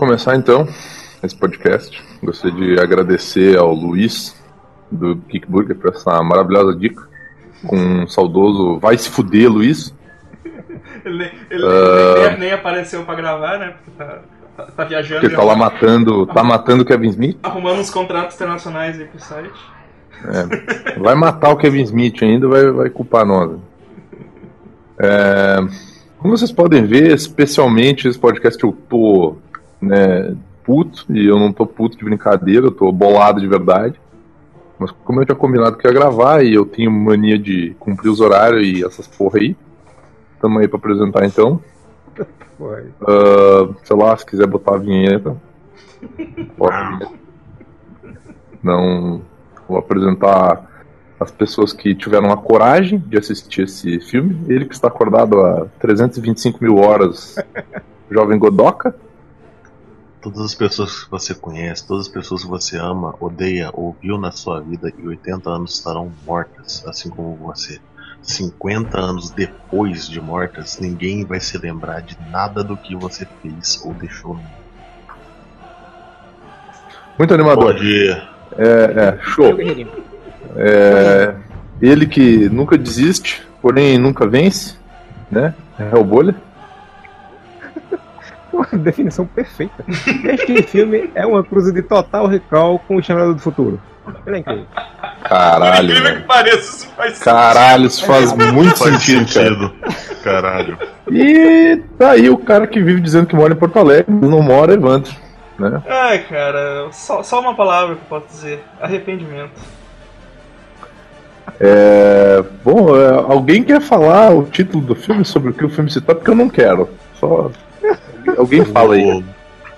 começar então esse podcast. Gostaria de agradecer ao Luiz do Kickburger por essa maravilhosa dica. Com um saudoso vai se fuder, Luiz. Ele, ele uh... nem, nem, apareceu pra gravar, né? Porque tá, tá, tá viajando. Porque tá lá matando. Tá matando o Kevin Smith. Arrumando uns contratos internacionais aí pro site. É, vai matar o Kevin Smith ainda, vai, vai culpar nós. É, como vocês podem ver, especialmente esse podcast que eu tô né, puto, e eu não tô puto de brincadeira, eu tô bolado de verdade. Mas como eu tinha combinado que ia gravar e eu tenho mania de cumprir os horários e essas porra aí, tamo aí pra apresentar então. Uh, sei lá, se quiser botar a vinheta. Não. Vou apresentar as pessoas que tiveram a coragem de assistir esse filme. Ele que está acordado há 325 mil horas, jovem Godoka. Todas as pessoas que você conhece, todas as pessoas que você ama, odeia ou viu na sua vida e 80 anos estarão mortas, assim como você. 50 anos depois de mortas, ninguém vai se lembrar de nada do que você fez ou deixou no mundo. Muito animador. Bom dia. É, é, show. É, ele que nunca desiste, porém nunca vence, né? É o Bolha. Uma definição perfeita. Este filme é uma cruza de total recall com o Chamado do Futuro. Ele é incrível. Caralho. incrível que pareça, isso faz Caralho, isso faz muito Faz sentido, sentido. cara. Caralho. E tá aí o cara que vive dizendo que mora em Porto Alegre, não mora, Evandro. Né? Ai, cara, só, só uma palavra que eu posso dizer: arrependimento. É, bom, é, alguém quer falar o título do filme sobre o que o filme se trata? Porque eu não quero. Só. Alguém fala aí.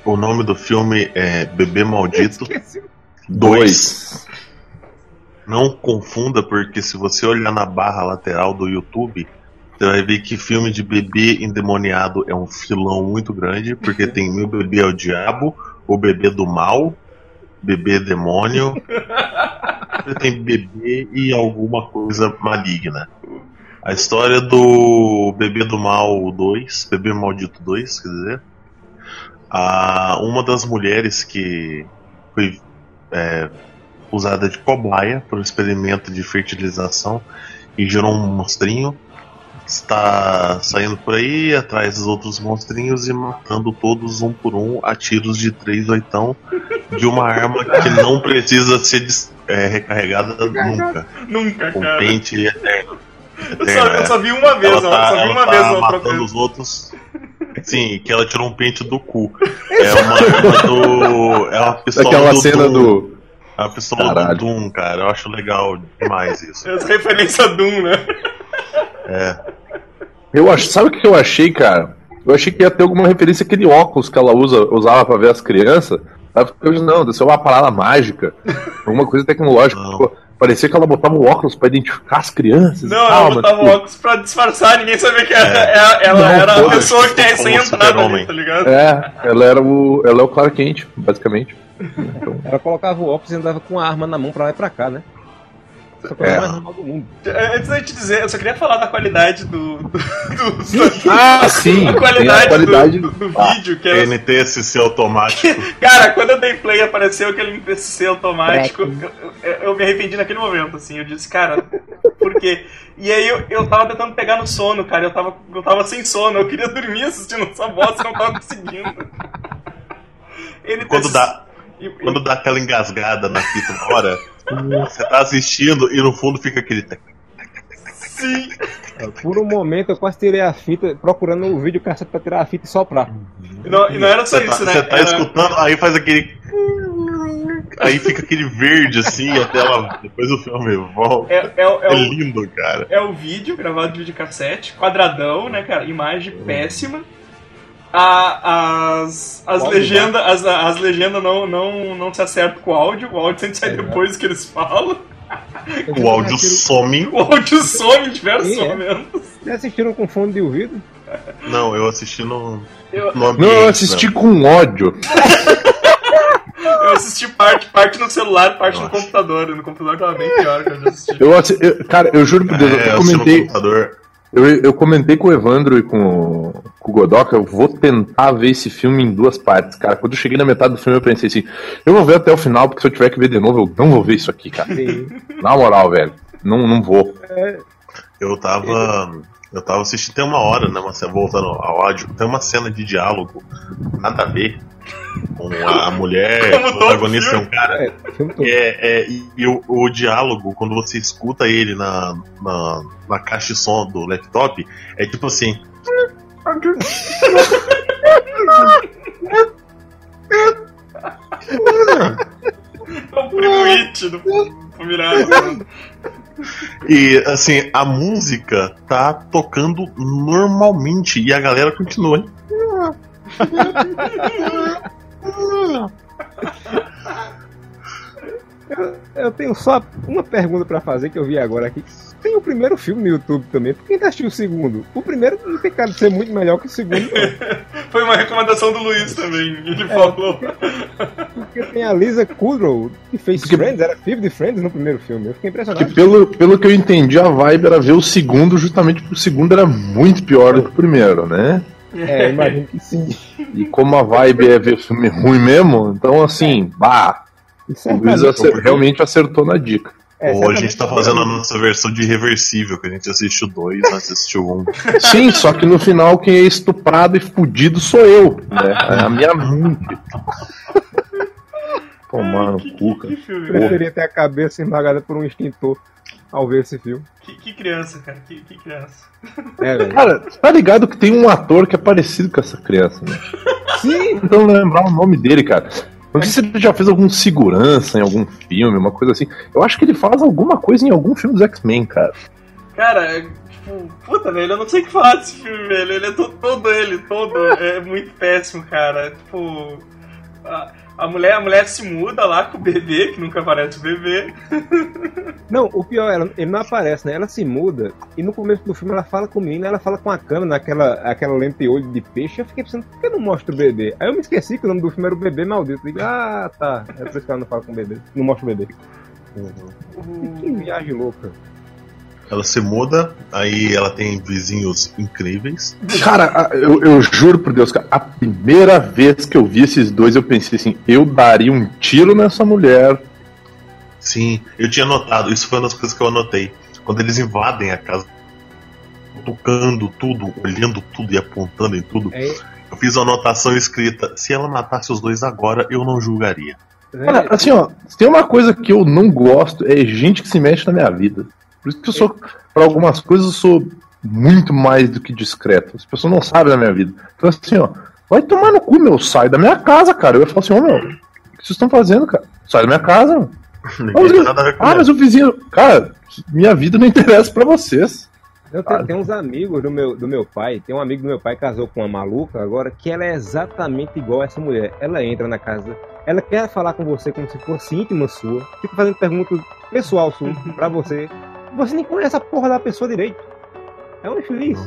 O, o nome do filme é Bebê Maldito Dois. Não confunda, porque se você olhar na barra lateral do YouTube, você vai ver que filme de bebê endemoniado é um filão muito grande, porque tem Meu Bebê é o Diabo, O Bebê do Mal, Bebê Demônio, tem bebê e alguma coisa maligna. A história do Bebê do Mal 2, Bebê Maldito 2, quer dizer, a, uma das mulheres que foi é, usada de cobaia para um experimento de fertilização e gerou um monstrinho. Está saindo por aí atrás dos outros monstrinhos e matando todos um por um a tiros de três oitão de uma arma que não precisa ser é, recarregada nunca. Nunca, Com pente eterno. Eu só, eu só vi uma vez, ela ó, tá, só vi ela uma tá vez outra matando vez. os outros. Sim, que ela tirou um pente do cu. É uma arma do. É uma pistola Daquela do cena Doom. do. É uma pistola Caralho. do Doom, cara. Eu acho legal demais isso. As referências Doom, né? É. Eu ach... Sabe o que eu achei, cara? Eu achei que ia ter alguma referência àquele óculos que ela usa, usava pra ver as crianças. Aí eu disse, não, deve ser uma parada mágica, alguma coisa tecnológica. Não. Parecia que ela botava o óculos pra identificar as crianças. Não, e tal, ela botava tipo, óculos pra disfarçar, ninguém sabia que era, É. ela, ela Não, era a pessoa que tinha como recém-entrado ali, tá ligado? É, ela era o. Ela é o Clark Kent, basicamente. Então, Ela colocava o óculos e andava com a arma na mão pra lá e pra cá, né? É. mais normal do mundo. É, Antes de eu te dizer, eu só queria falar da qualidade do. do, do- ah, sim! a qualidade, a qualidade do, do Ah, vídeo, que é. NTSC automático. Cara, quando eu dei play apareceu aquele NPC automático, eu, eu- eu me arrependi naquele momento, assim, eu disse, cara, por quê? E aí eu, eu tava tentando pegar no sono, cara, eu tava, eu tava sem sono, eu queria dormir assistindo essa bosta e não tava conseguindo. Ele Quando dá, quando dá aquela engasgada na fita na hora, você tá assistindo e no fundo fica aquele. Sim. Por um momento eu quase tirei a fita, procurando o vídeo cassete pra tirar a fita e soprar. E não, e não era só Você tá, isso, né? você tá Era- escutando, aí faz aquele. Aí fica aquele verde assim, e a tela. Depois o filme volta. É, é, o- é É o, lindo, cara. é o vídeo gravado de videocassete, quadradão, né, cara? Imagem péssima. A- as as legendas as, as legendas não, não, não se acertam com o áudio, o áudio sempre sai É. depois que eles falam. O áudio some. O áudio some em diversos é. momentos. Vocês assistiram com fone de ouvido? Não, eu assisti no. Eu, no ambiente, Não, eu assisti né? com ódio. eu assisti parte, parte no celular, parte no computador. No computador tava bem pior que eu já assisti. Eu, assi- eu- cara, eu juro por Deus, É, eu eu comentei. Eu, eu comentei com o Evandro e com, com o Godoka, eu vou tentar ver esse filme em duas partes, cara. Quando eu cheguei na metade do filme, eu pensei assim, eu vou ver até o final, porque se eu tiver que ver de novo, eu não vou ver isso aqui, cara. Sim. Na moral, velho. Não, não vou. Eu tava. Eu tava assistindo tem uma hora, né? Uma, voltando ao áudio, tem uma cena de diálogo, nada a ver. Com a, mulher, Como o protagonista é um filme. cara. É. É, é, e, e o, o diálogo, quando você escuta ele na, na, na caixa de som do laptop, é tipo assim. É o primo It do. E assim, a música tá tocando normalmente e a galera continua. Hein? Eu tenho só uma pergunta pra fazer que eu vi agora aqui. Tem o primeiro filme no YouTube também. Por que ainda assistiu o segundo? O primeiro não tem cara de ser muito melhor que o segundo. Foi uma recomendação do Luiz também. Ele falou. Porque tem a Lisa Kudrow, que fez Porque- Friends, era de Friends no primeiro filme. Eu fiquei impressionado. Que pelo, pelo que eu entendi, a vibe era ver o segundo, justamente porque o segundo era muito pior do que o primeiro, né? É, imagino que sim. E como a vibe é ver filme ruim mesmo, então assim, bah, E o Luiz acer- realmente acertou na dica. é, Ou a gente tá fazendo a nossa versão de reversível, que a gente assistiu dois, antes assistiu um. Sim, só que no final quem é estuprado e fudido sou eu, né? É a minha mente. Tomar no que, cu, que, cara. que filme, Preferia ter a cabeça esmagada por um extintor ao ver esse filme. que, que criança, cara. Que, que criança. É, velho. Cara, tá ligado que tem um ator que é parecido com essa criança, né? Sim, Então lembrar o nome dele, cara. Não sei se ele já fez algum segurança em algum filme, uma coisa assim. Eu acho que ele faz alguma coisa em algum filme dos X-Men, cara. Cara, é, tipo, puta, velho, eu não sei o que falar desse filme, velho. Ele é to- todo ele, todo é muito péssimo, cara. Tipo, a, a mulher, a mulher se muda lá com o bebê, que nunca aparece o bebê. Não, o pior, ela, ele não aparece, né? Ela se muda e no começo do filme ela fala com o menino, ela fala com a câmera naquela aquela lente olho de peixe. Eu fiquei pensando, por que não mostra o bebê? Aí eu me esqueci que o nome do filme era o bebê maldito. Eu digo, ah, tá. É por isso que ela não fala com o bebê. Não mostra o bebê. Que viagem louca. Ela se muda, aí ela tem vizinhos incríveis. Cara, eu, eu juro por Deus, cara, a primeira vez que eu vi esses dois, eu pensei assim, eu daria um tiro nessa mulher. Sim, eu tinha notado, isso foi uma das coisas que eu anotei. Quando eles invadem a casa, tocando tudo, olhando tudo e apontando em tudo, É, eu fiz uma anotação escrita: se ela matasse os dois agora, eu não julgaria. Cara, assim, ó, se tem uma coisa que eu não gosto, é gente que se mexe na minha vida. Por isso que eu sou, pra algumas coisas, eu sou muito mais do que discreto. As pessoas não sabem da minha vida. Então, assim, ó, vai tomar no cu, meu, sai da minha casa, cara. Eu ia falar assim, ó, meu, o que vocês estão fazendo, cara? Sai da minha casa, meu. Ninguém tem nada a ver com Ah, mas o vizinho. Cara, minha vida não interessa pra vocês. Eu tenho, tenho uns amigos do meu, do meu pai. Tem um amigo do meu pai que casou com uma maluca agora que ela é exatamente igual a essa mulher. Ela entra na casa, ela quer falar com você como se fosse íntima sua, fica fazendo perguntas pessoal sua pra você. Você nem conhece a porra da pessoa direito. É um infeliz.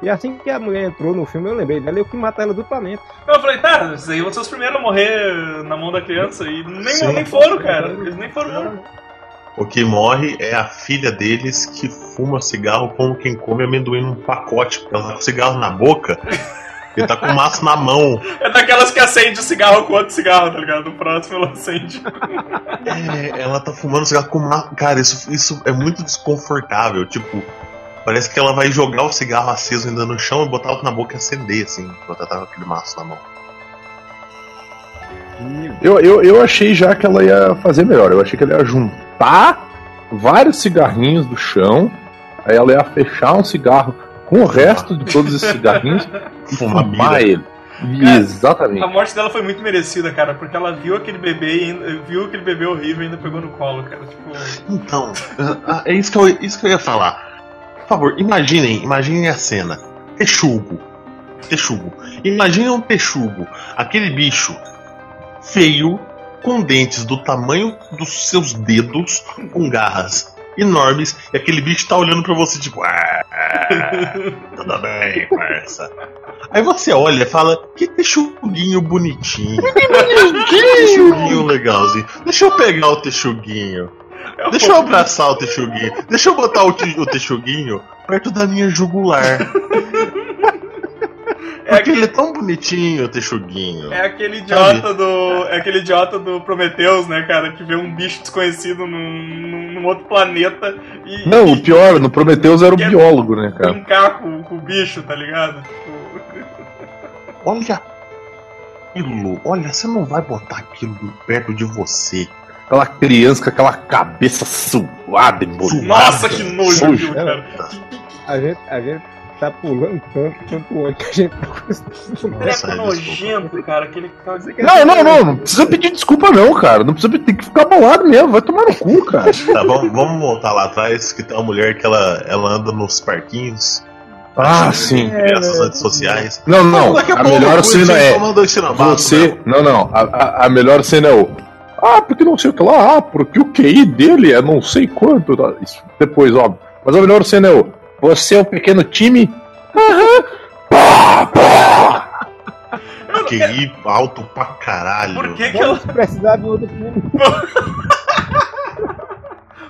E assim que a mulher entrou no filme, eu lembrei dela e eu que matar ela duplamente. Eu falei, tá, esses aí vão ser os primeiros a morrer na mão da criança. E nem, Sim. nem foram, cara. Eles nem foram. não. O que morre é a filha deles que fuma cigarro como quem come amendoim num pacote, porque ela tá com cigarro na boca e tá com o maço na mão. É daquelas que acende o cigarro com outro cigarro, tá ligado? O próximo ela acende. É, ela tá fumando cigarro com maço. Cara, isso, isso é muito desconfortável. Tipo, parece que ela vai jogar o cigarro aceso ainda no chão e botar outro na boca e acender, assim, enquanto ela tá com aquele maço na mão. Eu, eu, eu achei já que ela ia fazer melhor. Eu achei que ela ia juntar vários cigarrinhos do chão, aí ela ia fechar um cigarro com o resto de todos esses cigarrinhos e Fumar ele. Cara, Exatamente. A morte dela foi muito merecida, cara, porque ela viu aquele bebê e ainda, viu aquele bebê horrível e ainda pegou no colo, cara. Tipo, Então, ah, é isso que, eu, isso que eu ia falar. Por favor, imaginem, imaginem a cena. Texugo. Texugo. Imaginem um texugo. Aquele bicho feio, com dentes do tamanho dos seus dedos, com garras enormes, e aquele bicho tá olhando pra você tipo, ah, tudo bem, parça. Aí você olha e fala, que texuguinho bonitinho. Que texuguinho legalzinho. Deixa eu pegar o texuguinho. É o- Deixa eu abraçar o Texuguinho. Deixa eu botar o, o Texuguinho perto da minha jugular. É aquele, é tão bonitinho, o Texuguinho. é aquele idiota do. É aquele idiota do Prometheus, né, cara? Que vê um bicho desconhecido num, num- outro planeta e. Não, e o pior, no Prometheus era o biólogo, né, cara? brincar com, com o bicho, tá ligado? Tipo. Olha aquilo. Olha, você não vai botar aquilo perto de você. Aquela criança com aquela cabeça suada e bonita. Nossa, que nojo, cara? A gente, a gente tá pulando tanto, tanto hoje que a gente tá Nossa, Treco é, nojento, cara. Aquele que Não, não, não, não precisa pedir desculpa não, cara. Não precisa tem que ficar bolado mesmo, vai tomar no cu, cara. Tá, vamos, vamos voltar lá atrás, que tem uma mulher que ela, ela anda nos parquinhos. Ah, sim. Crianças antissociais. Não, não, Daqui a melhor o cena é você... né? Não, não, a, a, a melhor cena é o... Ah, porque não sei o que lá, ah, porque o QI dele é não sei quanto. tá? Isso depois, óbvio. Mas a melhor cena é o... Você é o pequeno time? Aham. Pá, pá. QI alto pra caralho. Por que, que ela. Vamos precisar de outro filme.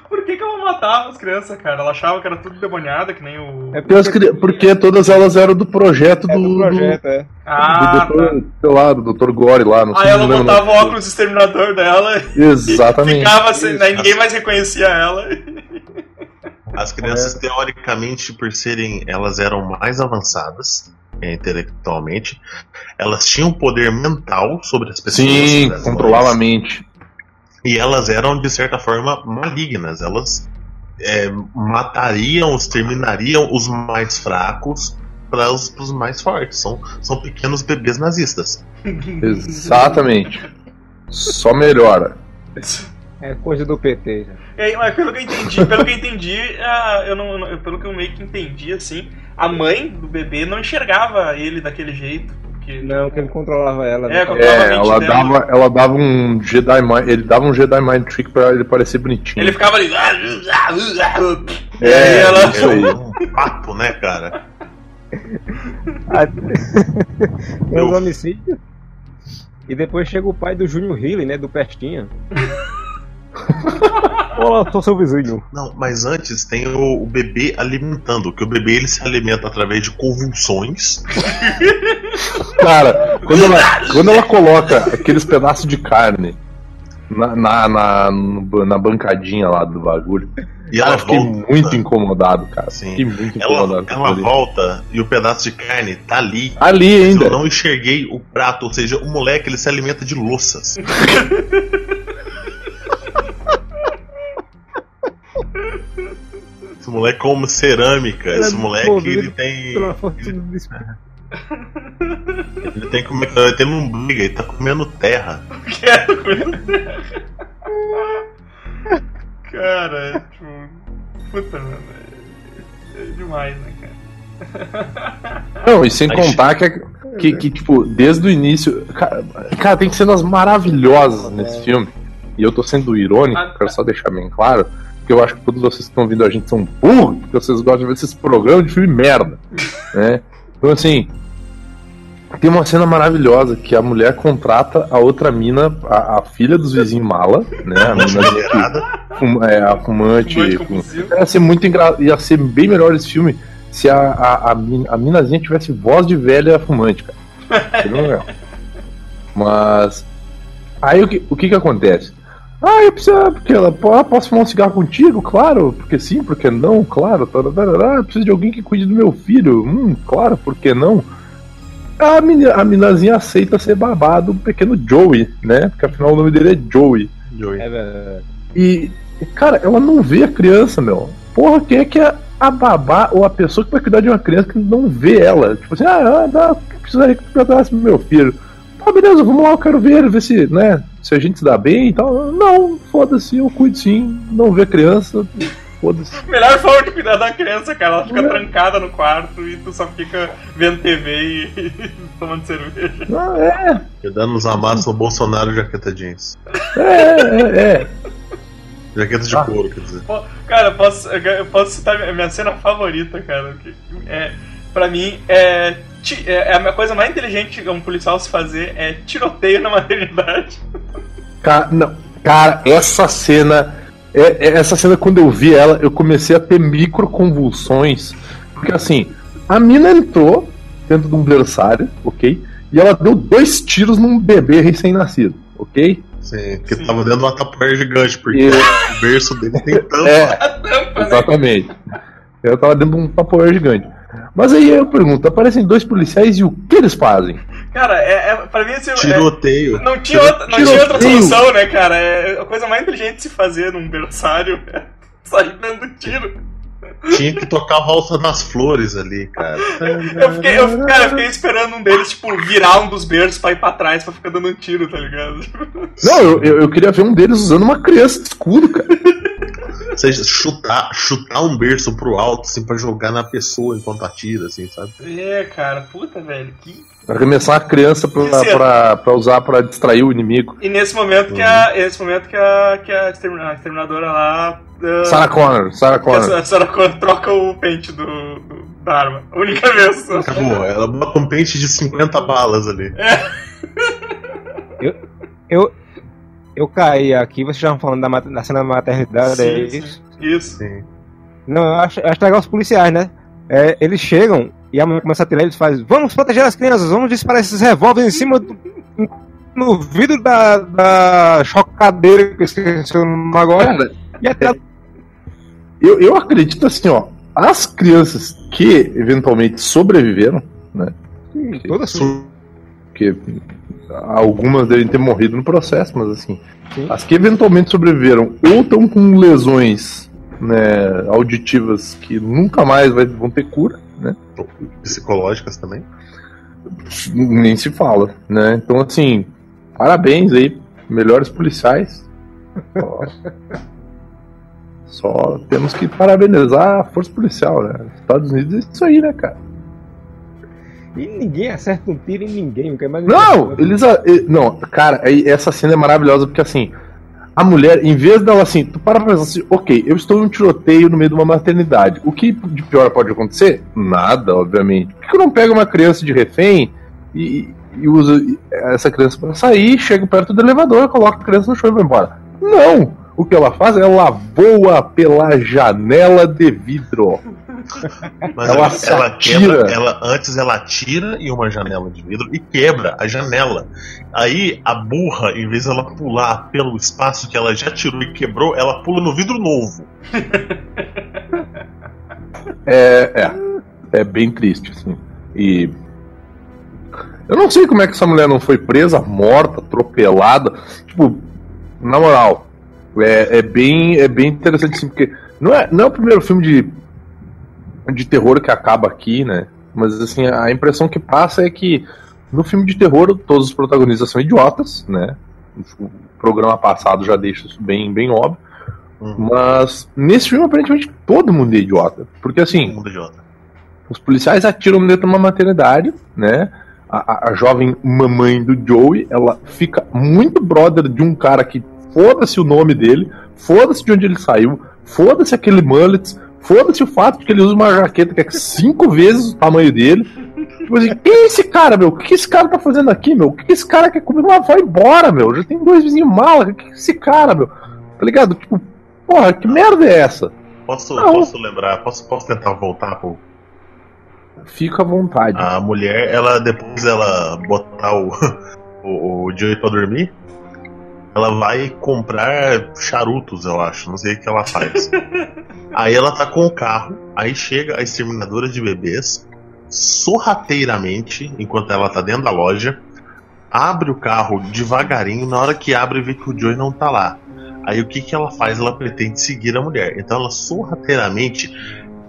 Por que, que ela matava as crianças, cara? Ela achava que era tudo demoniada, que nem o. É Porque, cri- porque todas elas eram do projeto é do... do projeto, é. Do, Ah, do doutor, sei lá, do Dr. Gore lá, não tá. sei Aí ela botava o óculos exterminador dela e Exatamente. ficava sem. Daí ninguém mais reconhecia ela. As crianças, É. teoricamente, por serem. Elas eram mais avançadas é, intelectualmente. Elas tinham poder mental sobre as pessoas. Sim, controlava a mente. E elas eram, de certa forma, malignas. Elas é, matariam, exterminariam os mais fracos para os, pros mais fortes. São, são pequenos bebês nazistas. Exatamente. Só melhora. É coisa do PT. já. É, mas pelo que eu entendi, pelo que eu entendi, a- eu não, pelo que eu meio que entendi, assim, a mãe do bebê não enxergava ele daquele jeito. Porque Não, que ele controlava ela. É, né? controlava a É, ela dela. dava, ela dava um Jedi Mind, ele dava um Jedi Mind Trick pra ele parecer bonitinho. ele ficava ali. "Ah, E É, aí ela. isso aí. É um pato, né, cara? Ah, Tem os homicídios. E depois chega o pai do Júnior Healy, né? Do Pestinha. Olá, sou seu vizinho. Não, mas antes tem o, o bebê alimentando, que o bebê ele se alimenta através de convulsões. Cara, quando ela, quando ela coloca aqueles pedaços de carne na, na, na, na bancadinha lá do bagulho, E ela eu fiquei volta. muito incomodado, cara. Sim. Fiquei muito Ela, incomodado. com ela ali. volta e o pedaço de carne tá ali. Ali Eu ainda. não enxerguei o prato, ou seja, o moleque ele se alimenta de louças. Esse moleque come cerâmica, esse é moleque movido ele tem. Pela força do espírito. Ele tem como ele tem lombriga, ele tá comendo terra. Quero coisa. Cara, é tipo. Puta, mano. É, é demais, né, cara? Não, e sem contar que, que, que, tipo, desde o início. Cara, cara, tem cenas maravilhosas nesse filme. E eu tô sendo irônico, Ah, quero só deixar bem claro. Porque eu acho que todos vocês que estão ouvindo a gente são burros, porque vocês gostam de ver esses programas de filme merda. né? Então, assim. Tem uma cena maravilhosa que a mulher contrata a outra mina, a, a filha dos vizinhos mala, né? A mina que fuma- é, a fumante. Fumante com-. Ia ser muito engra... ia ser bem melhor esse filme se a, a, a, a minazinha tivesse voz de velha fumante, cara. Legal. Mas. Aí o que, o que que acontece? Ah, eu preciso. Porque ela, "Pô, ah, posso fumar um cigarro contigo? Claro, porque sim, porque não, claro. eu preciso de alguém que cuide do meu filho. Hum, claro, por que não? A, meni- a minazinha aceita ser babado do pequeno Joey, né? Porque afinal o nome dele é Joey. É verdade. E, cara, ela não vê a criança, meu. Porra, quem é que é a babá ou a pessoa que vai cuidar de uma criança que não vê ela? Tipo assim, ah, ah dá, precisaria que tu cuidasse do meu filho. Tá, beleza, vamos lá, eu quero ver ele, ver se, né, se a gente se dá bem e tal. Não, foda-se, eu cuido sim, não vê a criança, foda-se. Melhor forma de cuidar da criança, cara. Ela fica É. trancada no quarto e tu só fica vendo TV e tomando cerveja. Ah, é, E dando uns amassos no Bolsonaro jaqueta jeans. é, é, é. Jaqueta de Ah. couro, quer dizer. Pô, Cara, eu posso, eu posso citar minha cena favorita, cara. Que é, pra mim, é, é a coisa mais inteligente que um policial se fazer é tiroteio na maternidade. Cara, não, cara, essa cena é, é, essa cena, quando eu vi ela, eu comecei a ter microconvulsões. Porque assim, a mina entrou dentro de um berçário, ok? E ela deu dois tiros num bebê recém-nascido, ok? Sim, que Sim. tava dentro de uma tapoeira gigante, porque e... o berço dele tem tampa. É, tampa, exatamente. Né? Ela tava dentro de um tapoeira gigante. Mas aí eu pergunto, aparecem dois policiais e o que eles fazem? Cara, é, é, pra mim assim, Tiroteio. É, não, tinha outra, não tinha outra solução, né, cara? É a coisa mais inteligente de se fazer num berçário é sair dando tiro. Tinha que tocar a valsa das flores ali, cara. eu, fiquei, eu, cara, eu fiquei esperando um deles, tipo, virar um dos berços pra ir pra trás pra ficar dando um tiro, tá ligado? Não, eu, eu, eu queria ver um deles usando uma criança de escudo, cara. Você chutar, chutar um berço pro alto, assim, pra jogar na pessoa enquanto atira, assim, sabe? É, cara, puta, velho, que. Arremessar a criança pra, é... pra, pra, usar pra distrair o inimigo. E nesse momento que a. Uhum. Nesse momento que a. que a exterminadora lá. Uh... Sarah Connor, Sarah Connor. A Sarah Connor troca o pente do, do, da arma. A única vez. Acabou, ela bota um pente de 50 balas ali. É. Eu, eu, eu caí aqui, vocês estavam falando da, da cena da maternidade, sim, é isso? Isso. Sim. Não, eu acho, eu acho legal os policiais, né? É, eles chegam e a mãe começa a tirar eles faz vamos proteger as crianças, vamos disparar esses revólveres em cima do, no vidro da, da chocadeira que eu esqueci o nome agora. Cara, e até... eu, eu acredito assim, ó, as crianças que eventualmente sobreviveram, né? Sim, todas. Que algumas devem ter morrido no processo, mas assim, Sim. as que eventualmente sobreviveram ou estão com lesões né, auditivas que nunca mais vai, vão ter cura, né? Psicológicas também. Nem se fala, né? Então assim, parabéns aí, melhores policiais. Só, só temos que parabenizar a força policial, né? Estados Unidos é isso aí, né, cara? E ninguém acerta um tiro em ninguém. Não, não eles. Não, cara, essa cena é maravilhosa porque assim. A mulher, em vez dela assim, tu para pra pensar assim, ok, eu estou em um tiroteio no meio de uma maternidade. O que de pior pode acontecer? Nada, obviamente. Por que eu não pego uma criança de refém e, e usa essa criança para sair, chega perto do elevador, coloca a criança no chão e vai embora? Não! O que ela faz? Ela voa pela janela de vidro. Mas ela, ela, quebra, ela, antes ela tira em uma janela de vidro e quebra a janela. Aí a burra, em vez de ela pular pelo espaço que ela já tirou e quebrou, ela pula no vidro novo. é, é, é bem triste, assim. E eu não sei como é que essa mulher não foi presa, morta, atropelada. Tipo, na moral, é, é bem, é bem interessante, assim, porque não é, não é o primeiro filme de de terror que acaba aqui, né? Mas assim, a impressão que passa é que no filme de terror todos os protagonistas são idiotas, né? O programa passado já deixa isso bem, bem óbvio. Uhum. Mas nesse filme, aparentemente, todo mundo é idiota. Porque assim. Todo mundo é idiota. Os policiais atiram dentro de uma maternidade, né? A, a, a, jovem mamãe do Joey, ela fica muito brother de um cara que foda-se o nome dele, foda-se de onde ele saiu, foda-se aquele mullet, Foda-se o fato de que ele usa uma jaqueta que é cinco vezes o tamanho dele. Tipo assim, quem é esse cara, meu? O que esse cara tá fazendo aqui, meu? O que esse cara quer comer? Ah, vai embora, meu. Já tem dois vizinhos mala. O que é esse cara, meu? Tá ligado? Tipo, porra, que merda é essa? Posso, posso lembrar, posso, posso tentar voltar pro. Fica à vontade. A mulher, ela depois ela botar o, o, o Joey pra dormir, ela vai comprar charutos, eu acho. Não sei o que ela faz. aí ela tá com o carro, aí chega a exterminadora de bebês, sorrateiramente, enquanto ela tá dentro da loja, abre o carro devagarinho, na hora que abre vê que o Joey não tá lá. Aí o que, que ela faz? Ela pretende seguir a mulher. Então ela sorrateiramente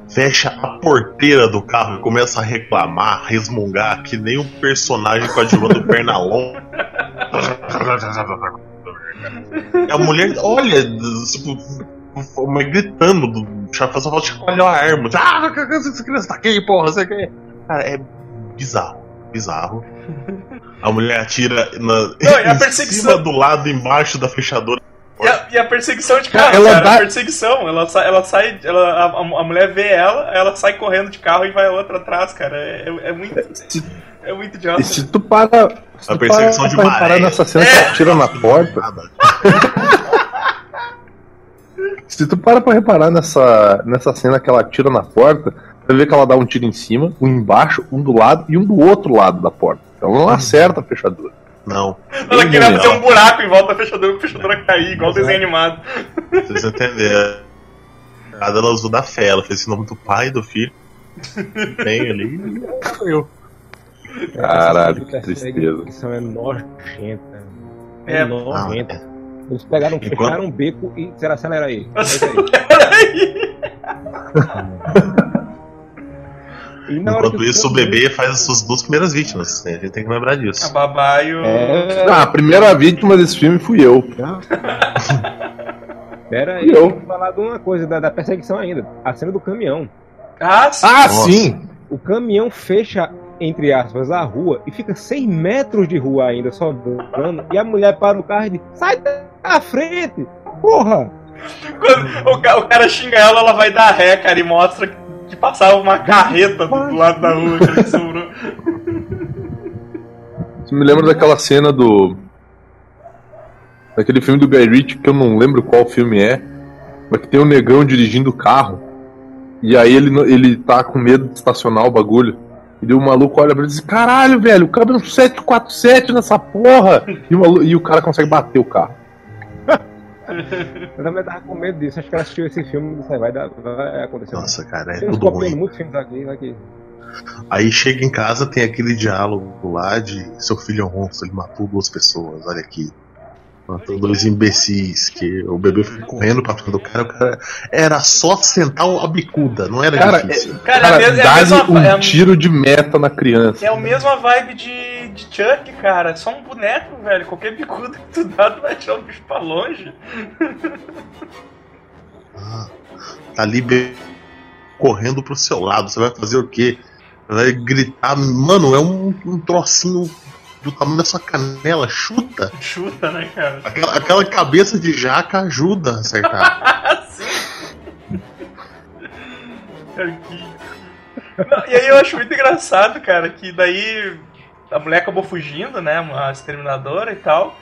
fecha a porteira do carro e começa a reclamar, resmungar, que nem um personagem coadjuvando perna longa. A mulher, olha, tipo, gritando, só falta chacoalhar a arma. Ah, essa criança tá aqui, porra, você quer. Cara, é bizarro, bizarro. A mulher atira na, Não, em cima do lado embaixo da fechadora. E a, e a, perseguição de carro, ela cara, dá... a perseguição, ela, ela sai, ela, a, a, mulher vê ela, ela sai correndo de carro e vai a outra atrás, cara. É, é, é muito. É muito idiota. E se tu para. Se a perseguição para, de parar nessa cena, é. tu tira na porta. Se tu para pra reparar nessa, nessa cena que ela tira na porta, você vê que ela dá um tiro em cima, um embaixo, um do lado e um do outro lado da porta. Ela não acerta a fechadura. Não. Ela queria fazer um buraco em volta da fechadura pra fechadura cair, igual o desenho animado. Vocês entenderem. Ela usou da fé, ela fez esse nome do pai e do filho. Bem ali. e ela ganhou. Caralho, que tristeza. perseguição é nojenta. É, É. nojenta. Eles pegaram, Enquanto- fecharam um beco e disseram acelera aí. É isso aí. E Enquanto que isso, o bebê faz as suas duas primeiras vítimas. né? A gente tem que lembrar A disso. babá e o. É, Ah, a primeira vítima desse filme fui eu. pera aí, Eu. vamos falar de uma coisa da, da perseguição ainda. A cena do caminhão. Ah, sim. Ah, sim! O caminhão fecha, entre aspas, a rua e fica 100 metros de rua ainda, sobrando. E a mulher para o carro e diz: sai da frente! Porra! Quando o, ca- o cara xinga ela, ela vai dar ré, cara, e mostra que passava uma carreta do, do lado da rua, cara, que sobrou. Você me lembra daquela cena do. Daquele filme do Guy Ritchie, que eu não lembro qual filme é, mas que tem um negão dirigindo o carro. E aí ele, ele tá com medo de estacionar o bagulho. E daí o maluco olha pra ele e diz: Caralho, velho, cabe um 747 nessa porra! E o, malu- e o cara consegue bater o carro. Eu também tava com medo disso. Acho que ela assistiu esse filme e disse: vai, dar, vai acontecer. Nossa, cara, é Tem uns tudo ruim. muitos filmes aqui, aqui. Aí chega em casa, tem aquele diálogo lá de seu filho é um monstro, ele matou duas pessoas, olha aqui. Matou dois imbecis, que o bebê foi correndo pra frente do cara, o cara era só sentar a bicuda, não era Cara, difícil. Cara, Cara, é, é mesma, um é, tiro de meta na criança. é a mesma vibe de, de Chuck, cara. É só um boneco, velho. Qualquer bicuda que tu dá, tu vai tirar o bicho pra longe. Ah, tá ali be- correndo pro seu lado, você vai fazer o quê? Vai gritar, mano, é um, um trocinho do tamanho da sua canela, chuta. Chuta, né, cara? Aquela, aquela cabeça de jaca ajuda a acertar. Ah, sim. Cara, que- Não, e aí eu acho muito engraçado, cara, que daí a mulher acabou fugindo, né? A exterminadora e tal.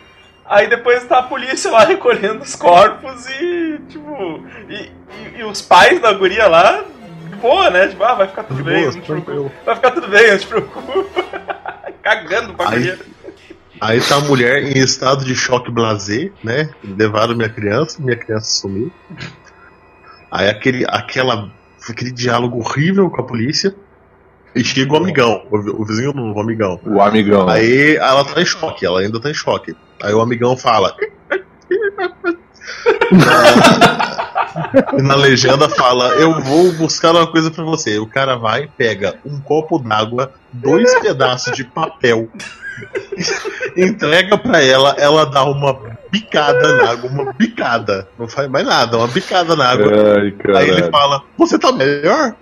Aí depois tá a polícia lá recolhendo os corpos e, tipo. E, e- e os pais da guria lá, de boa, né? Tipo, ah, vai ficar tudo De bem, boas, não te preocupa. Vai ficar tudo bem, não te preocupa. Cagando pra Aí-. Aí tá a mulher em estado de choque blasé, né? Levaram minha criança, minha criança sumiu. Aí aquele, aquela, aquele diálogo horrível com a polícia. E chega o amigão, o, vi- o vizinho novo, o amigão. O amigão. Aí ela tá em choque, ela ainda tá em choque. Aí o amigão fala. e na legenda fala: Eu vou buscar uma coisa pra você. O cara vai, pega um copo d'água, dois pedaços de papel, entrega pra ela, ela dá uma bicada na água, uma bicada. Não faz mais nada, uma bicada na água. Ai. Aí ele fala: Você tá melhor?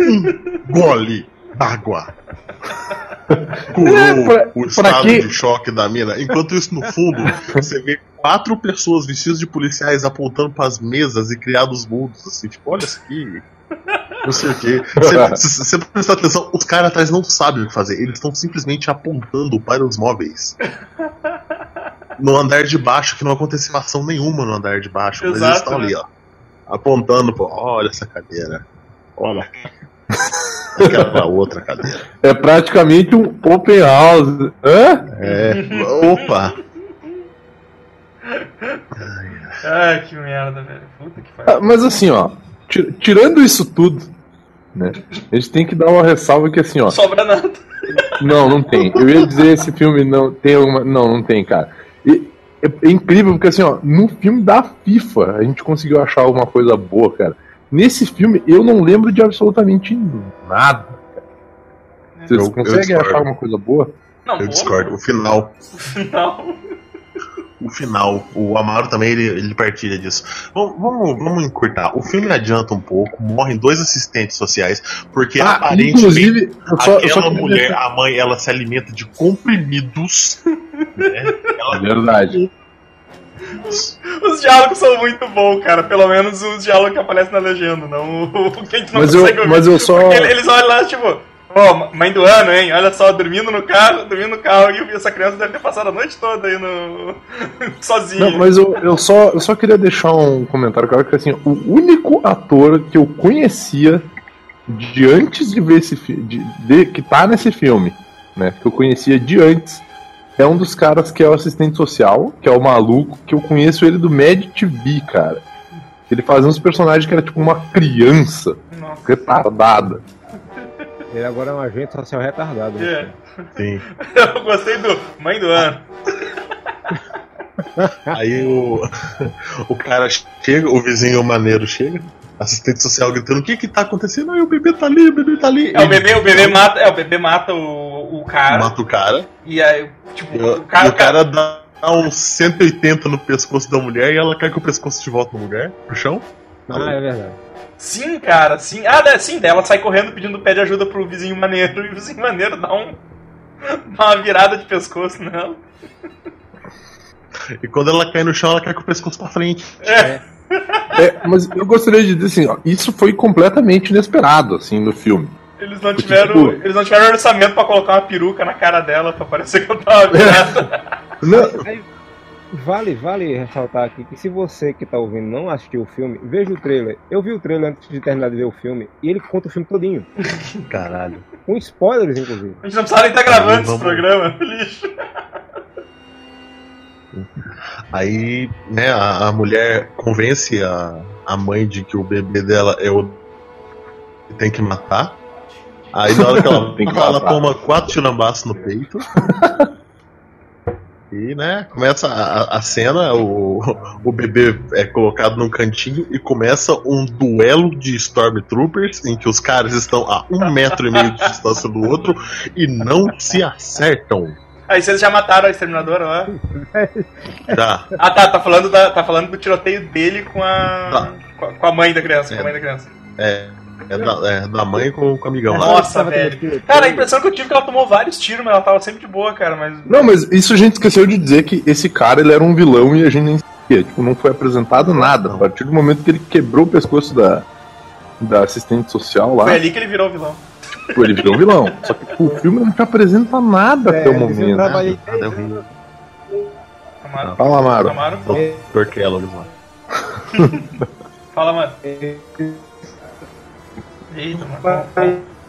Um gole d'água. Curou É, pra- o estado quê? de choque da mina. Enquanto isso, no fundo, você vê quatro pessoas vestidas de policiais apontando pras mesas e criados mudos. Assim, tipo, olha isso aqui. Não sei o quê. Você- Se você prestar atenção, os caras atrás não sabem o que fazer. Eles estão simplesmente apontando para os móveis. No andar de baixo, que não aconteceu ação nenhuma no andar de baixo. mas eles Exato, estão né? ali, ó. Apontando, pô, olha essa cadeira. Olha. Aquela outra cadeira. É praticamente um open house. Hã? É. Opa! Ai, que merda, velho. Puta que Ah, pariu. Mas assim, ó, ti- tirando isso tudo, né? A gente tem que dar uma ressalva que assim, ó. Sobra nada. Não, não tem. Eu ia dizer esse filme não tem alguma. Não, não tem, cara. E é, é incrível porque assim, ó, no filme da FIFA a gente conseguiu achar alguma coisa boa, cara. Nesse filme eu não lembro de absolutamente nada. Vocês Eu- eu conseguem discordo. achar alguma coisa boa? Não, Eu discordo. O final. Não. O final. O Amaro também ele, ele partilha disso. Vamos, vamos, vamos encurtar. O filme adianta um pouco. Morrem dois assistentes sociais. Porque Ah, aparentemente. inclusive, eu só, eu Aquela mulher, a mãe, ela se alimenta de comprimidos. né? É verdade. Os diálogos são muito bons, cara. Pelo menos os diálogos que aparecem na legenda, não o que a gente não Mas consegue eu, ouvir. mas eu só. Porque ele- eles olham lá, tipo, Pô, mãe do ano, hein? Olha só, dormindo no carro, dormindo no carro e eu vi essa criança deve ter passado a noite toda aí no. sozinha. Não, mas eu, eu, só, eu só queria deixar um comentário, cara, que assim, o único ator que eu conhecia de antes de ver esse filme, que tá nesse filme, né? Que eu conhecia de antes, é um dos caras que é o assistente social, que é o maluco, que eu conheço ele do Mad TV, cara. Ele fazia uns personagens que era tipo uma criança Nossa. retardada. Ele agora é um agente social retardado. Né? É. Sim. Eu gostei do Mãe do Ano. Aí o, o cara chega, o vizinho maneiro chega, assistente social gritando: O que que tá acontecendo? Aí o bebê tá ali, o bebê tá ali. É, o bebê, o bebê mata, é, o bebê mata o, o cara. Mata o cara. E aí, tipo, o cara. O cara dá uns 180 no pescoço da mulher e ela cai com o pescoço de volta no lugar, pro chão. Ah, é verdade. Sim, cara, sim. Ah, né, sim, dela sai correndo pedindo pede ajuda pro vizinho maneiro e o vizinho maneiro dá um. dá uma virada de pescoço nela. E quando ela cai no chão, ela cai com o pescoço pra frente. É. é mas eu gostaria de dizer assim, ó, isso foi completamente inesperado, assim, no filme. Eles não tiveram, tipo... eles não tiveram orçamento para colocar uma peruca na cara dela para parecer que eu tava virada. Não. Vale, vale ressaltar aqui que se você que tá ouvindo não assistiu o filme, veja o trailer. Eu vi o trailer antes de terminar de ver o filme e ele conta o filme todinho. Caralho. Com spoilers, inclusive. A gente não precisava nem estar tá gravando esse programa, lixo. Aí, né, a, a, mulher convence a, a mãe de que o bebê dela é o que tem que matar. Aí na hora que ela, que ela toma quatro tirambaços no peito. E, né, começa a, a cena, o, o bebê é colocado num cantinho e começa um duelo de Stormtroopers em que os caras estão a um metro e meio de distância do outro e não se acertam. Aí vocês já mataram a exterminadora lá? Já. Ah tá, tá falando, da, tá falando do tiroteio dele com a. Tá. Com a mãe da criança, é. com a mãe da criança. É. É da, é da mãe com, com o amigão lá. Nossa, velho. Cara, a impressão que eu tive é que ela tomou vários tiros, mas ela tava sempre de boa, cara. Mas... Não, mas isso a gente esqueceu de dizer que esse cara ele era um vilão e a gente nem sabia. Tipo, não foi apresentado nada. A partir do momento que ele quebrou o pescoço da, da assistente social lá. Foi ali que ele virou vilão. Tipo, ele virou vilão. Só que o filme não te apresenta nada é, até o momento. Trabalhei nada, nada Amaro. Fala, Amaro. Amaro. Dr. Kellogg lá. Fala, mano. Eita, mano.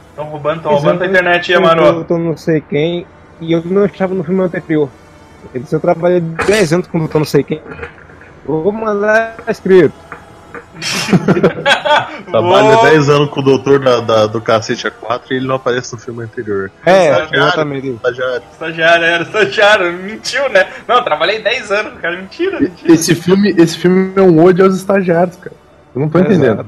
Estão roubando, tão roubando a internet aí, mano. Eu tô não sei quem e eu não estava no filme anterior. Ele disse, eu trabalhei 10 anos com o doutor não sei quem. Vou mandar escrito. Trabalha 10 anos com o doutor da, da, do cacete A4 e ele não aparece no filme anterior. É, exatamente. Estagiário. Estagiário, era estagiário. Mentiu, né? Não, trabalhei 10 anos, cara. Mentira, mentira. Esse filme, esse filme é um ode aos estagiários, cara. Eu não tô entendendo.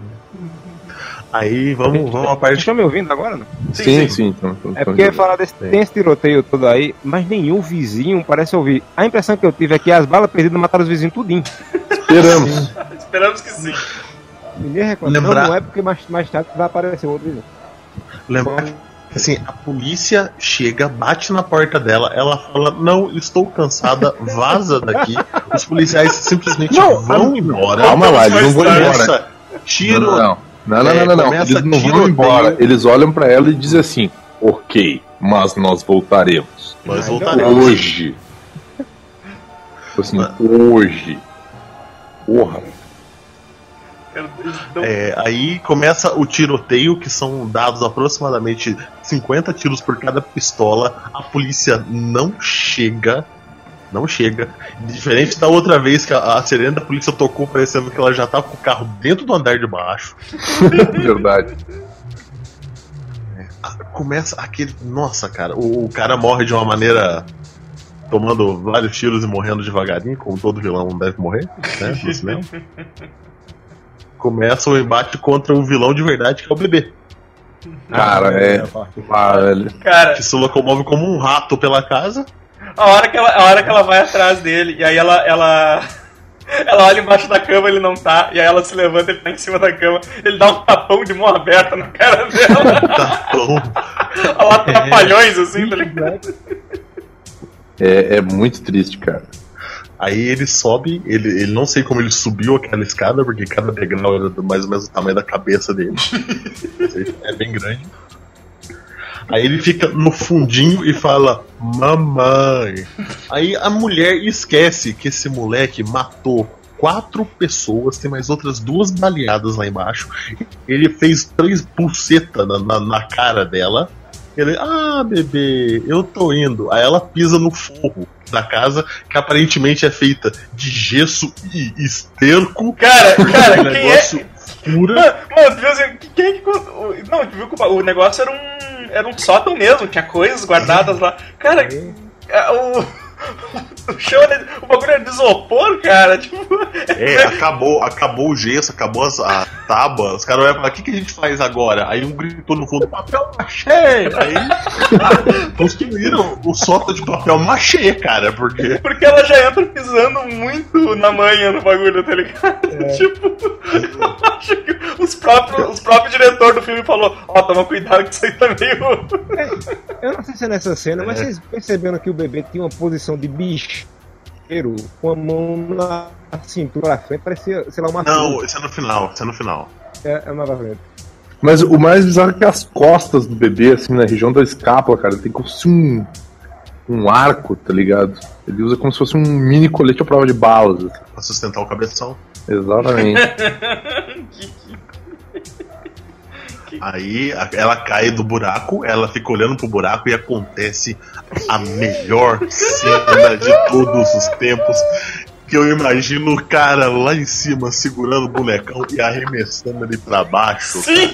Aí vamos, vamos a parte. Estão me ouvindo agora? Não? Sim, sim. sim. Então, então, é porque falar desse, tem esse tiroteio todo aí, mas nenhum vizinho parece ouvir. A impressão que eu tive é que as balas perdidas mataram os vizinhos tudinho. Esperamos. Esperamos que sim. Ninguém reclama. Lembrar... Não, não é porque mais, mais tarde vai aparecer outro vizinho. Lembrar que assim, a polícia chega, bate na porta dela, ela fala: Não, estou cansada, vaza daqui. Os policiais simplesmente não, vão embora. Calma lá, eles não vão embora. Tiro. Não, não. Não, não, é, não, não, não. Eles não vão embora. Eles olham para ela e dizem assim: Ok, mas nós voltaremos. Nós voltaremos. Hoje. Tipo assim, hoje. Porra. É, aí começa o tiroteio, que são dados aproximadamente 50 tiros por cada pistola. A polícia não chega não chega. Diferente da outra vez que a, a sirene da polícia tocou, parecendo que ela já tava com o carro dentro do andar de baixo. Verdade. É, começa aquele. Nossa, cara, o, o, cara morre de uma maneira. Tomando vários tiros e morrendo devagarinho, como todo vilão deve morrer, né? Começa o embate contra o vilão de verdade, que é o bebê. Cara, ah, é. é ah, cara, que se locomove como um rato pela casa. A hora que ela, a hora que ela vai atrás dele, e aí ela, ela, ela olha embaixo da cama, ele não tá, e aí ela se levanta, ele tá em cima da cama, ele dá um tapão de mão aberta na cara dela. tapão. Olha lá, trapalhões assim, tá ligado? É, é muito triste, cara. Aí ele sobe, ele, ele não sei como ele subiu aquela escada, porque cada degrau era mais ou menos o tamanho da cabeça dele. é bem grande. Aí ele fica no fundinho e fala: Mamãe. Aí a mulher esquece que esse moleque matou quatro pessoas, tem mais outras duas baleadas lá embaixo. Ele fez três pulsetas na, na, na cara dela. Ele, ah, bebê, eu tô indo. Aí ela pisa no forro da casa, que aparentemente é feita de gesso e esterco. Cara, cara, um quem é. negócio pura. Mano, mano, tu viu assim, quem é que. o- Não, tu viu que o- o negócio era um. Era um sótão mesmo, tinha coisas guardadas lá. Cara, é, o. O chão era, o bagulho era de isopor, cara. Tipo. É, acabou, acabou o gesso, acabou as, a tábua. Os caras olham e falam, o que, que a gente faz agora? Aí um gritou no fundo, papel machê! Aí construíram o sótão de papel machê, cara, porque. Porque ela já entra pisando muito na manha no bagulho, tá ligado? Tipo, eu acho que os próprios, os próprios diretores do filme falou, ó, toma cuidado que isso aí tá meio. Eu não sei se é nessa cena, mas vocês perceberam que o bebê tinha uma posição de com a mão na cintura pra frente, parecia, sei lá, uma Não, isso é no final, isso é no final. É, é uma pra frente. Mas o mais bizarro é que as costas do bebê, assim, na região da escápula, cara, tem como se fosse um, um arco, tá ligado? Ele usa como se fosse um mini colete à prova de balas. assim. Pra sustentar o cabeção. Exatamente. Aí ela cai do buraco, ela fica olhando pro buraco e acontece a melhor cena de todos os tempos. Que eu imagino o cara lá em cima segurando o bonecão e arremessando ele pra baixo. Sim!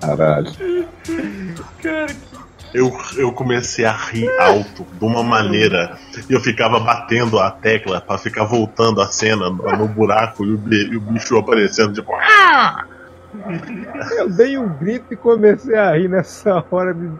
Caralho. Cara, que Eu, eu comecei a rir alto de uma maneira. E eu ficava batendo a tecla pra ficar voltando a cena no, no buraco e o, e o bicho aparecendo, tipo. "Ah!" Eu dei um grito e comecei a rir nessa hora de-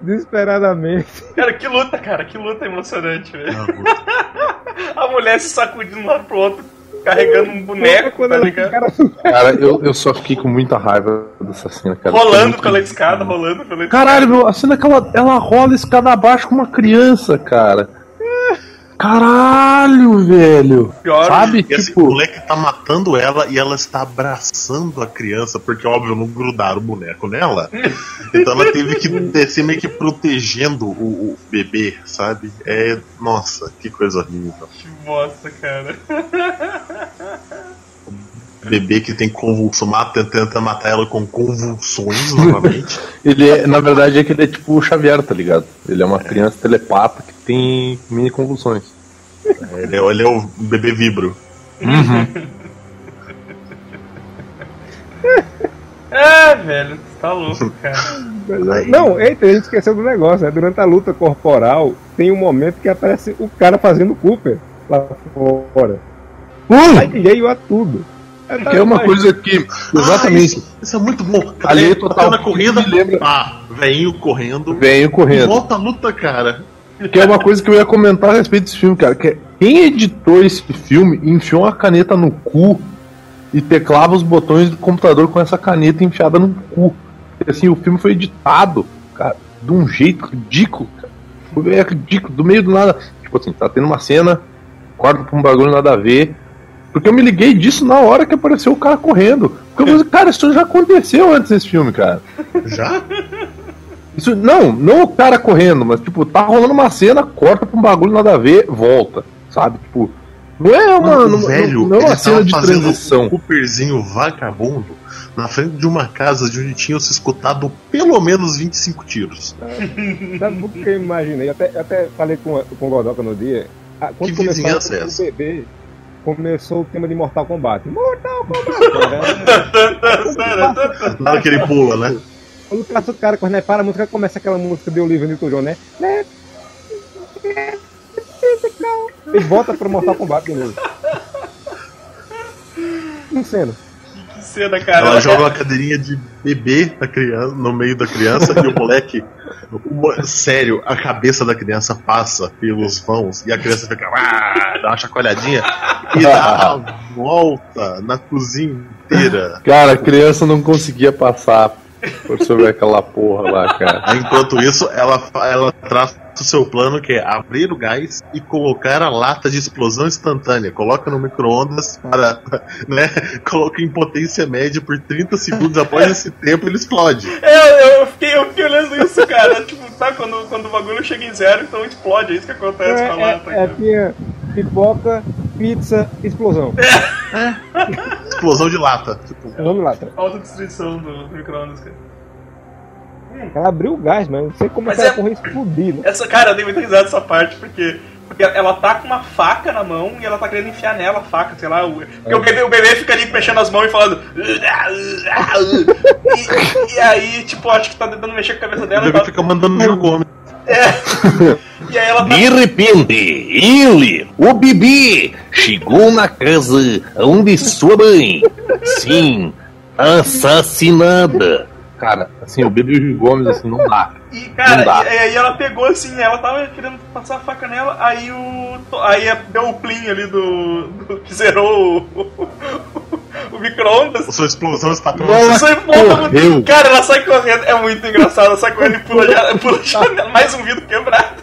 desesperadamente. Cara, que luta, cara, que luta emocionante, velho. A mulher se sacudindo um lado pro outro, carregando um boneco, Quando tá ligado? fica- Cara, eu, eu só fiquei com muita raiva dessa cena, cara. Rolando pela escada, rolando pela escada. Caralho, meu, a cena que ela, ela rola a escada abaixo com uma criança, cara. Caralho, velho. Pior, Sabe? E o Tipo, moleque tá matando ela e ela está abraçando a criança, porque óbvio não grudaram o boneco nela. Então ela teve que descer meio que protegendo o, o bebê, sabe? É. Nossa, que coisa horrível. Que bosta, cara. Bebê que tem convulsão, mata, tenta matar ela com convulsões novamente. ele é, na verdade é que ele é tipo o Xavier, tá ligado? Ele é uma criança telepata que tem mini convulsões. ele, é, ele é o bebê vibro. É, velho, tá louco, cara. Não, eita, a gente esqueceu do negócio, né? Durante a luta corporal, tem um momento que aparece o cara fazendo Cooper lá fora. Aí veio a tudo. Que é uma coisa que. Ah, Exatamente. isso, isso é muito bom. Ali, Ali, total, na corrida, me lembra- pá, veinho correndo. Venho correndo. Volta a luta, cara. Que é uma coisa que eu ia comentar a respeito desse filme, cara. Que é, quem editou esse filme enfiou uma caneta no cu e teclava os botões do computador com essa caneta enfiada no cu. Assim, o filme foi editado, cara, de um jeito ridículo, cara. É ridículo, do meio do nada. Tipo assim, tá tendo uma cena, corta pra um bagulho nada a ver. Porque eu me liguei disso na hora que apareceu o cara correndo. Porque eu falei, cara, isso já aconteceu antes desse filme, cara. Já? Isso, não, não o cara correndo, mas tipo, tá rolando uma cena, corta pra um bagulho nada a ver, volta, sabe? Tipo, não é uma, Mano, não, o velho, não, não é uma cena tava de fazendo transição. um Cooperzinho vagabundo na frente de uma casa de onde tinham se escutado pelo menos 25 tiros. Sabe o que eu imaginei? Até, até falei com, com o Godoka no dia. Ah, Quando Que vizinhança é o essa? bebê, começou o tema de Mortal Kombat. Mortal Kombat! Na hora que ele pula, né? Quando passa o cara, quando né, para a música, começa aquela música de Olivia Newton-John, né? E volta pro Mortal Kombat de novo. Um cena. Que cena, cara. Ela joga uma cadeirinha de bebê na criança, no meio da criança e o moleque. mo- sério, a cabeça da criança passa pelos vãos e a criança fica. "Ah", dá uma chacoalhadinha e dá uma volta na cozinha inteira. Cara, a criança não conseguia passar por sobre aquela porra lá, cara. Enquanto isso, ela, ela traz o seu plano que é abrir o gás e colocar a lata de explosão instantânea. Coloca no micro-ondas para. Né, coloca em potência média por 30 segundos. Após esse tempo, ele explode. É, eu fiquei, eu fiquei olhando isso, cara. tipo, tá, quando, quando o bagulho chega em zero, então explode. É isso que acontece É, com a lata. é, é, pipoca, pizza, explosão. Explosão de lata. Tipo, Vamos lá, tá? Autodestruição do, do micro-ondas, cara. Ela abriu o gás, mas não sei como Mas é que ela é- correu explodir, né? Essa, cara, eu dei muita risada essa parte, porque, porque ela tá com uma faca na mão e ela tá querendo enfiar nela a faca, sei lá. O, porque o, bebê, o bebê fica ali mexendo as mãos e falando. E, e aí, tipo, acho que tá tentando mexer com a cabeça o dela. bebê ela- fica mandando no come. E aí ela tá. De repente, ele, o bebê, chegou na casa onde sua mãe, sim, assassinada. Cara, assim, o bebê Gil Gomes, assim, não dá. E, cara, Não dá. e, e aí ela pegou assim, ela tava querendo passar a faca nela, aí o. Aí deu o plim ali do. do que zerou o. micro-ondas. A sua explosão está pronta. Correu. muito. Cara, ela sai correndo, é muito engraçado. Ela sai correndo e pula, já, pula janela, mais um vidro quebrado.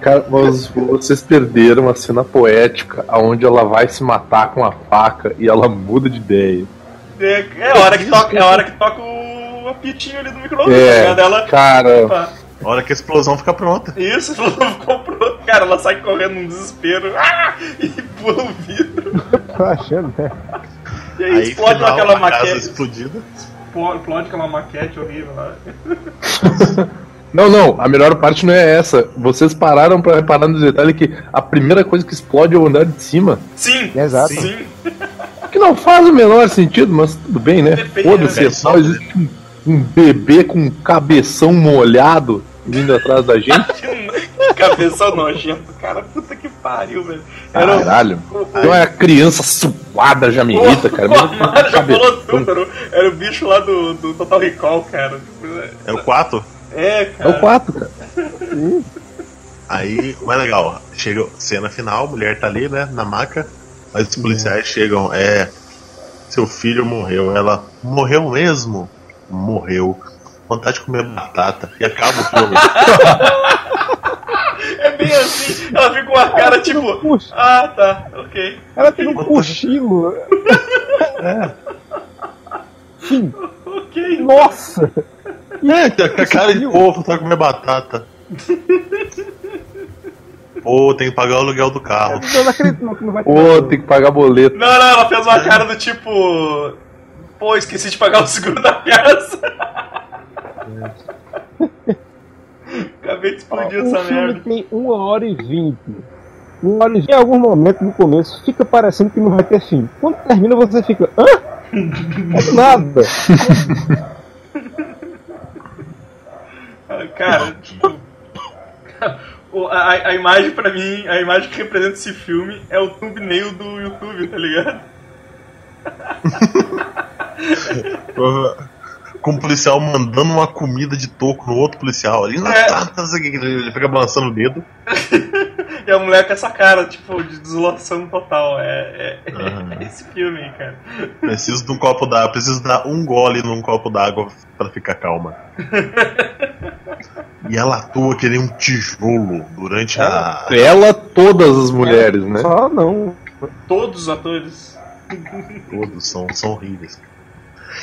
Cara, mas vocês perderam a cena poética onde ela vai se matar com a faca e ela muda de ideia. É, é a hora que toca, é a hora que toca o apitinho ali do micro-ondas. tá É, ligado? Ela. cara, Opa, A hora que a explosão fica pronta. Isso, ela comprou. Cara, ela sai correndo num desespero ah, e pula o vidro. Tô achando, né? E aí, Aí explode final, aquela casa maquete. explodida. Explode aquela maquete horrível lá. Não, não, a melhor parte não é essa. Vocês pararam pra reparar no detalhe que a primeira coisa que explode é o andar de cima. Sim! Exato. Sim! Que não faz o menor sentido, mas tudo bem, né? Depende, Foda-se, né? é só existe um, um bebê com um cabeção molhado vindo atrás da gente. Cabeça nojento, cara. Puta pariu, velho. Era o- Caralho. o- Então é a criança suada já me irrita, cara. O Mesmo Amaro já falou tudo, era o, era o bicho lá do, do Total Recall, cara. É o 4. É, É cara. o 4, cara. Aí, o mais legal, chega cena final, a mulher tá ali, né, na maca. Aí os policiais chegam, é. Seu filho morreu. Ela, morreu mesmo? Morreu. Vontade de comer batata. E acaba o filme. É bem assim. Ela fica com uma cara tipo. Puxa, Ah, tá, ok. ela tem um cochilo. Sim, Ok. nossa! é, a cara de povo, vontade de comer batata. Pô, tem que pagar o aluguel do carro. Eu não acredito não, que não vai ter. Pô, tem que pagar boleto. Não, não, ela fez uma cara do tipo. Pô, esqueci de pagar o seguro da casa. De explodir O essa filme merda. tem 1 hora e 20. Uma hora e 20. Em algum momento no começo fica parecendo que não vai ter fim. Quando termina você fica. Hã? É nada. Ah, Cara, tipo. A, a imagem pra mim, a imagem que representa esse filme é o thumbnail do YouTube, tá ligado? Com o policial mandando uma comida de toco no outro policial ali. É. Tá, tá, Ele fica balançando o dedo. E a mulher com essa cara, tipo, de desolação total. É, é, Aham. é esse filme cara. Preciso de um copo d'água. Preciso dar um gole num copo d'água pra ficar calma. E ela atua que nem um tijolo durante a. Ela, todas as mulheres, né? Só não. Todos os atores. Todos são, são horríveis.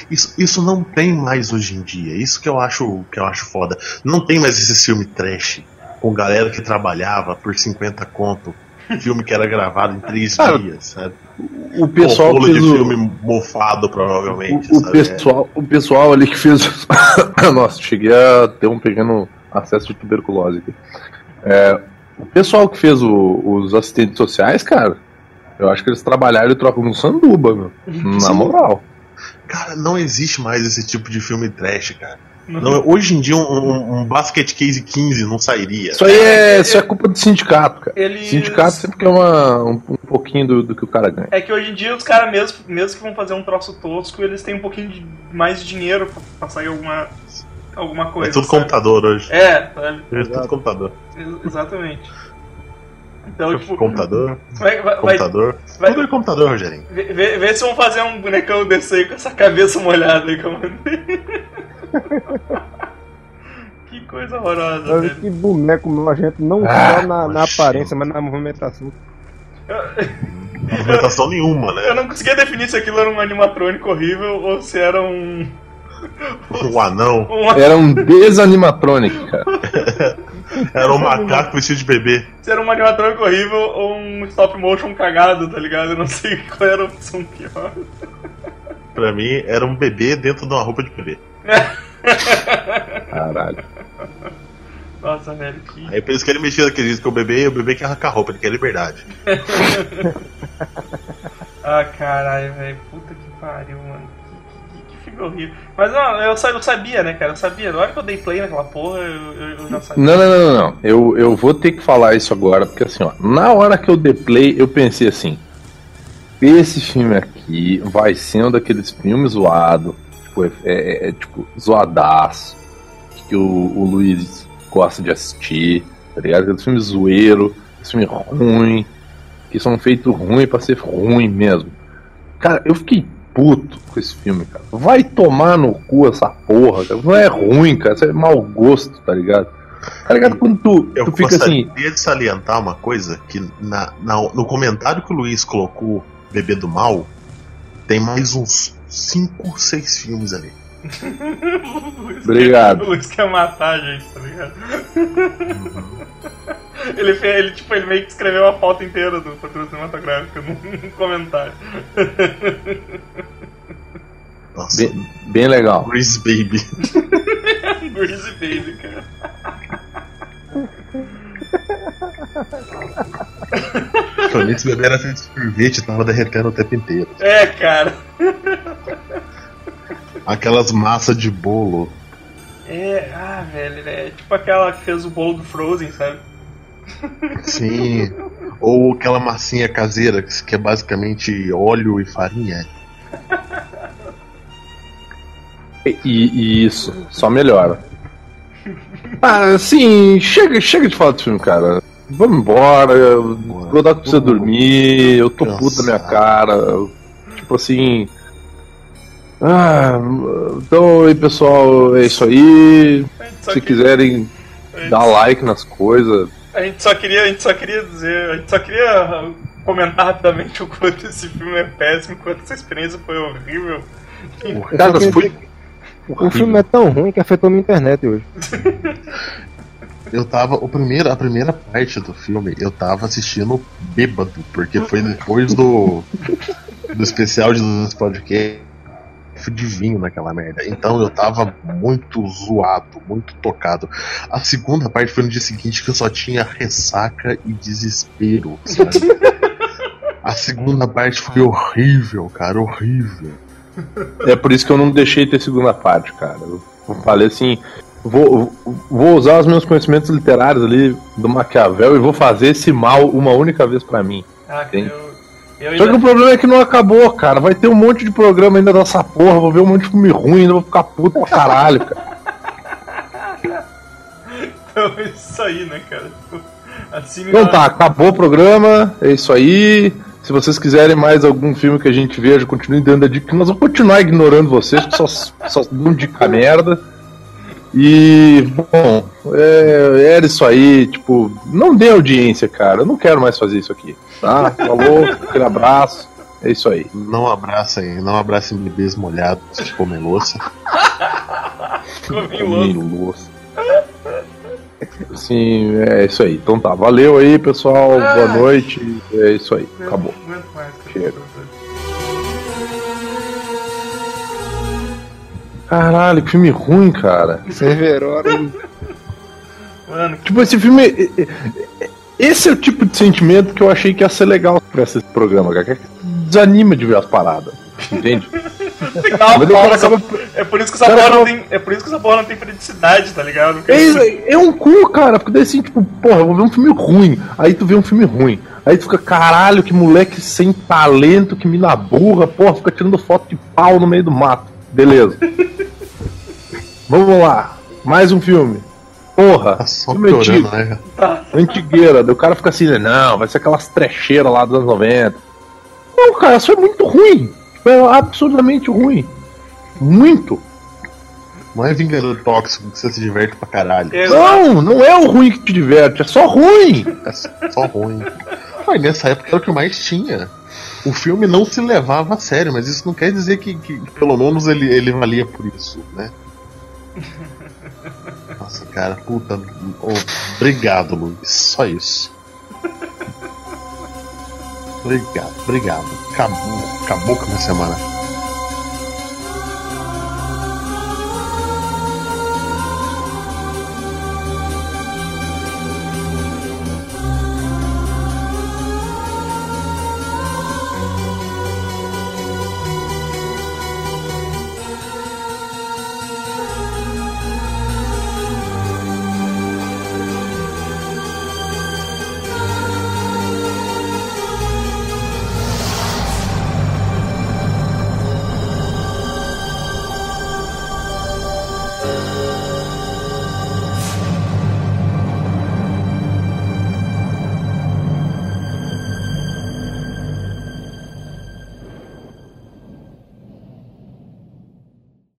Isso, isso não tem mais hoje em dia. Isso que eu acho que eu acho foda. Não tem mais esse filme trash com galera que trabalhava por 50 conto. Filme que era gravado em três Cara, dias, sabe? O pessoal rolo fez de o, filme mofado, provavelmente. o, o pessoal, o pessoal ali que fez. Nossa, cheguei a ter um pequeno acesso de tuberculose aqui. É, o pessoal que fez o- os assistentes sociais, cara, eu acho que eles trabalharam e trocam no sanduba, meu. Na moral. Cara, não existe mais esse tipo de filme trash, cara. Não, hoje em dia, um, um, um Basket Case 15 não sairia. Isso aí é, isso é culpa do sindicato, cara. Eles... Sindicato sempre quer uma, um, um pouquinho do, do que o cara ganha. É que hoje em dia os caras, mesmo, mesmo que vão fazer um troço tosco, eles têm um pouquinho de mais de dinheiro pra, pra sair alguma, alguma coisa. É tudo sabe? computador hoje. É, sabe? É tudo computador. Ex- Exatamente. Então, tipo, Computador, vai, vai, computador. vai- Tudo é computador, Rogerinho. vê, vê- se vão fazer um bonecão desse aí com essa cabeça molhada aí que eu mandei. Que coisa horrorosa, Olha velho. que boneco nojento, não Ah, só na, na aparência, mas na movimentação. Movimentação nenhuma, Eu né? não conseguia definir se aquilo era um animatrônico horrível ou se era um. Um anão. um Era um desanimatronic, cara. Era um macaco vestido de bebê. se era um animatrônico horrível ou um stop motion cagado, tá ligado? Eu não sei qual era a opção pior. Pra mim, era um bebê dentro de uma roupa de bebê. Caralho. Nossa, velho, que. Aí por isso que ele mexia daquele jeito que o bebê, o bebê quer arrancar a roupa, ele quer liberdade. Ah, caralho, velho. Puta que pariu, mano. horrível. Mas ó, eu, eu sabia, né, cara? Eu sabia. Na hora que eu dei play naquela porra, eu, eu, eu já sabia. Não, não, não, não, não. Eu, eu vou ter que falar isso agora, porque assim, ó, na hora que eu dei play, eu pensei assim: esse filme aqui vai ser um daqueles filmes zoado, tipo, é, é- é, tipo, zoadaço, que o, o Luiz gosta de assistir, tá ligado? Aqueles filmes zoeiro, filme ruim, que são feitos ruim pra ser ruim mesmo. Cara, eu fiquei puto com esse filme, cara. Vai tomar no cu essa porra, cara. Não é ruim, cara. Isso é mau gosto, tá ligado? Tá ligado quando tu, Eu tu fica gostaria assim. de salientar uma coisa, que na, na- no comentário que o Luiz colocou, Bebê do Mal, tem mais uns 5, 6 filmes ali. Obrigado. O Luiz quer matar a gente, tá ligado? Ele, fez, ele, tipo, ele meio que escreveu a pauta inteira do patrulho cinematográfico num comentário. Nossa, Bem, bem legal. Grease Baby. Greasy Baby, cara. Quando esse bebê era feito de sorvete, tava derretendo o tempo inteiro. É, cara. Aquelas massas de bolo. É, ah, velho, é tipo aquela que fez o bolo do Frozen, sabe? Sim. Ou aquela massinha caseira, que é basicamente óleo e farinha. E, e isso, só melhora. Ah, sim, chega, chega de falar do filme, cara. Vamos embora. O Godoc precisa dormir. Eu tô puto da minha cara. Tipo assim. Ah, então aí pessoal, é isso aí. Só Se quiserem dar like nas coisas. A gente só queria, a gente só queria dizer, a gente só queria comentar rapidamente o quanto esse filme é péssimo, o quanto essa experiência foi horrível. Cara, foi. O filme é tão ruim que afetou minha internet hoje. Eu tava. O primeiro, a primeira parte do filme, eu tava assistindo bêbado, porque foi depois do. do especial de dos podcasts de vinho naquela merda. Então eu tava muito zoado, muito tocado. A segunda parte foi no dia seguinte que eu só tinha ressaca e desespero, sabe? A segunda parte foi horrível, cara, horrível. É por isso que eu não deixei ter segunda parte, cara. Eu falei assim. Vou, vou usar os meus conhecimentos literários ali do Maquiavel e vou fazer esse mal uma única vez pra mim. Ah, eu, eu Só que o problema é que não acabou, cara. Vai ter um monte de programa ainda dessa porra. Vou ver um monte de filme ruim, ainda vou ficar puto pra caralho, cara. então é isso aí, né, cara? Assim Então tá, acabou o programa. É isso aí. Se vocês quiserem mais algum filme que a gente veja, continue dando a dica. Nós vamos continuar ignorando vocês, que só, só dão dica merda. E, bom, é, era isso aí. Tipo, não dê audiência, cara. Eu não quero mais fazer isso aqui. Tá? Falou, aquele abraço. É isso aí. Não abracem, não abracem bebês molhados que comem louça. Louco. louça. Sim, é isso aí. Então tá, valeu aí, pessoal. Boa Ai. noite. É isso aí. Acabou. Chega. Caralho, que filme ruim, cara. Cerverora. Mano, que Tipo, esse filme. Esse é o tipo de sentimento que eu achei que ia ser legal pra esse programa, cara. Que desanima de ver as paradas. Entende? tem que dar uma Mas o cara pausa. acaba- É por isso que essa cara porra não tem. É por isso que essa porra não tem periodicidade, tá ligado? É, isso aí, é um cu, cara. Porque daí assim, tipo, porra, eu vou ver um filme ruim. Aí tu vê um filme ruim. Aí tu fica, caralho, que moleque sem talento, que mina burra, porra, fica tirando foto de pau no meio do mato. Beleza. Vamos lá. Mais um filme. Porra, Tá só filme antigo. né? Tá. Antigueira, daí o cara fica assim, né, não, vai ser aquelas trecheiras lá dos anos 90. Não, cara, isso é muito ruim. É absurdamente ruim. Muito. Não é Vingador Tóxico que você se diverte pra caralho. Exato. Não, não é o ruim que te diverte, é só ruim. É só ruim. Mas nessa época era o que mais tinha. O filme não se levava a sério, mas isso não quer dizer que, que pelo menos ele, ele valia por isso, né? Nossa, cara, puta. obrigado, Luiz. Só isso. Obrigado, obrigado. Acabou, acabou com a minha semana.